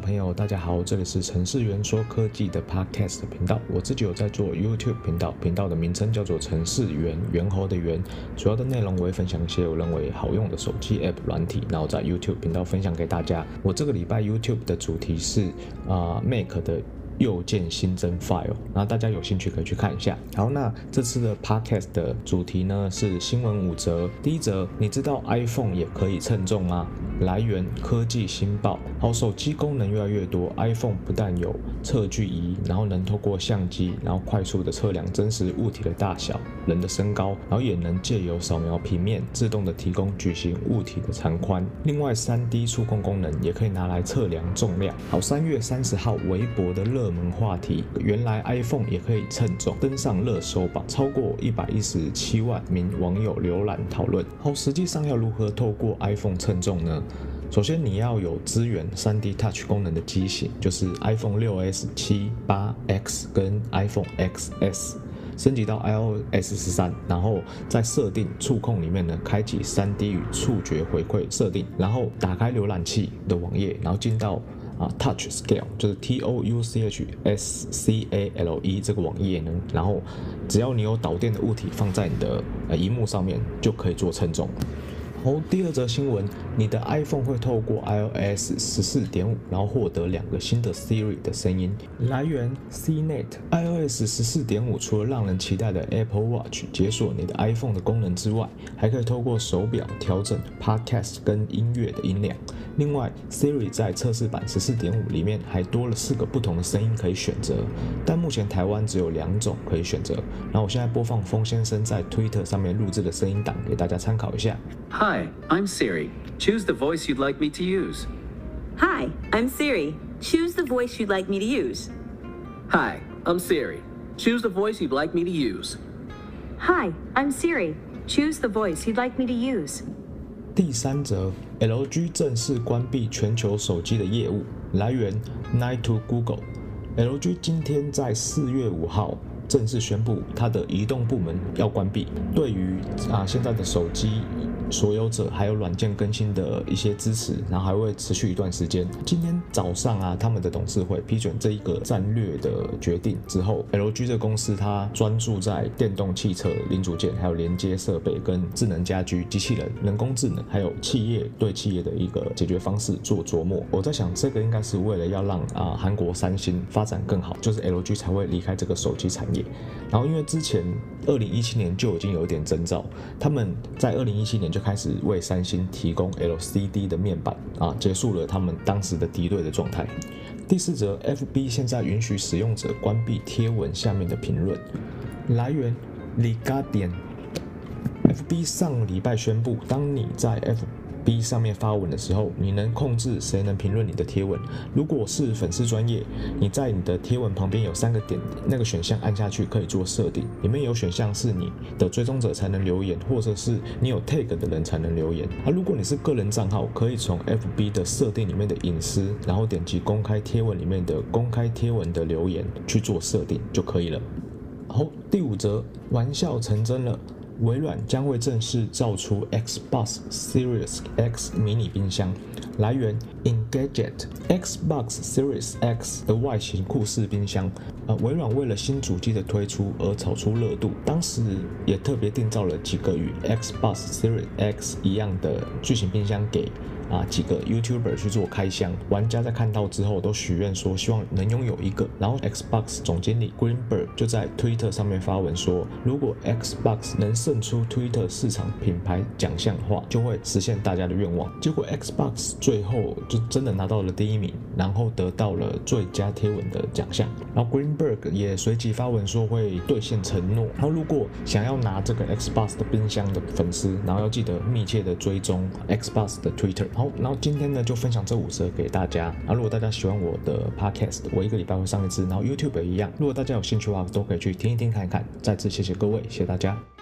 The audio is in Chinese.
朋友，大家好，这里是程式员说科技的 Podcast 频道。我自己有在做 YouTube 频道，频道的名称叫做程式员，猿猴的猿。主要的内容我会分享一些我认为好用的手机 App 软体，然后在 YouTube 频道分享给大家。我这个礼拜 YouTube 的主题是啊、Mac 的。右键新增 file，然后大家有兴趣可以去看一下。好，那这次的 podcast 的主题呢是新闻五则。第一则，你知道 iPhone 也可以称重吗？来源科技新报。好，手机功能越来越多，iPhone 不但有测距仪，然后能透过相机，然后快速的测量真实物体的大小、人的身高，然后也能借由扫描平面，自动的提供矩形物体的长宽。另外，3D 触控功能也可以拿来测量重量。好，三月三十号，微博的热门话题，原来 iPhone 也可以称重，登上热搜榜，超过一百一十七万名网友浏览讨论。好，实际上要如何透过 iPhone 称重呢？首先，你要有支援 3D Touch 功能的机型，就是 iPhone 6s、7、8、X 跟 iPhone XS，升级到 iOS 13，然后在设定触控里面呢，开启 3D 与触觉回馈设定，然后打开浏览器的网页，然后进到啊，Touch Scale 就是 T O U C H S C A L E 这个网页呢，然后只要你有导电的物体放在你的呃萤幕上面，就可以做称重。哦，第二则新闻，你的 iPhone 会透过 iOS 十四点五，然后获得两个新的 Siri 的声音。来源 CNET。iOS 十四点五除了让人期待的 Apple Watch 解锁你的 iPhone 的功能之外，还可以透过手表调整 Podcast 跟音乐的音量。另外，Siri 在测试版十四点五里面还多了四个不同的声音可以选择，但目前台湾只有两种可以选择。然后我现在播放风先生在 Twitter 上面录制的声音档给大家参考一下。Hi, I'm Siri. Choose the voice you'd like me to use. Hi, I'm Siri. Choose the voice you'd like me to use. Hi, I'm Siri. Choose the voice you'd like me to use. Hi, I'm Siri. Choose the voice you'd like me to use. 第三则，LG 正式关闭全球手机的业务。来源：Night to Google。LG 今天在四月五号 正式宣布，它的移动部门要关闭。对于啊现在的手机。所有者还有软件更新的一些支持，然后还会持续一段时间。今天早上啊，他们的董事会批准这一个战略的决定之后，LG 这公司它专注在电动汽车零组件、还有连接设备、跟智能家居、机器人、人工智能，还有企业对企业的一个解决方式做琢磨。我在想，这个应该是为了要让啊韩国三星发展更好，就是 LG 才会离开这个手机产业。然后因为之前二零一七年就已经有一点征兆，他们在二零一七年就开始为三星提供 LCD 的面板啊，结束了他们当时的敌对的状态。第四则，FB 现在允许使用者关闭贴文下面的评论。来源，Liga 点。FB 上礼拜宣布，当你在 F B 上面发文的时候，你能控制谁能评论你的贴文。如果是粉丝专业，你在你的贴文旁边有三个点，那个选项按下去可以做设定。里面有选项是你的追踪者才能留言，或者是你有 tag 的人才能留言。而如果你是个人账号，可以从 F B 的设定里面的隐私，然后点击公开贴文里面的公开贴文的留言去做设定就可以了。好，第五则，玩笑成真了。微软将会正式造出 Xbox Series X 迷你冰箱。来源：Engadget。Xbox Series X 的外形酷似冰箱。呃，微软为了新主机的推出而炒出热度，当时也特别定造了几个与 Xbox Series X 一样的巨型冰箱给。啊，几个 YouTuber 去做开箱，玩家在看到之后都许愿说希望能拥有一个。然后 Xbox 总经理 Greenberg 就在 Twitter 上面发文说，如果 Xbox 能胜出 Twitter 市场品牌奖项的话，就会实现大家的愿望。结果 Xbox 最后就真的拿到了第一名，然后得到了最佳贴文的奖项。然后 Greenberg 也随即发文说会兑现承诺。然后如果想要拿这个 Xbox 的冰箱的粉丝，然后要记得密切的追踪 Xbox 的 Twitter。好，然后今天呢就分享这五则给大家。然后如果大家喜欢我的 podcast，我一个礼拜会上一次。然后 YouTube 也一样，如果大家有兴趣的话，都可以去听一听看一看。再次谢谢各位，谢谢大家。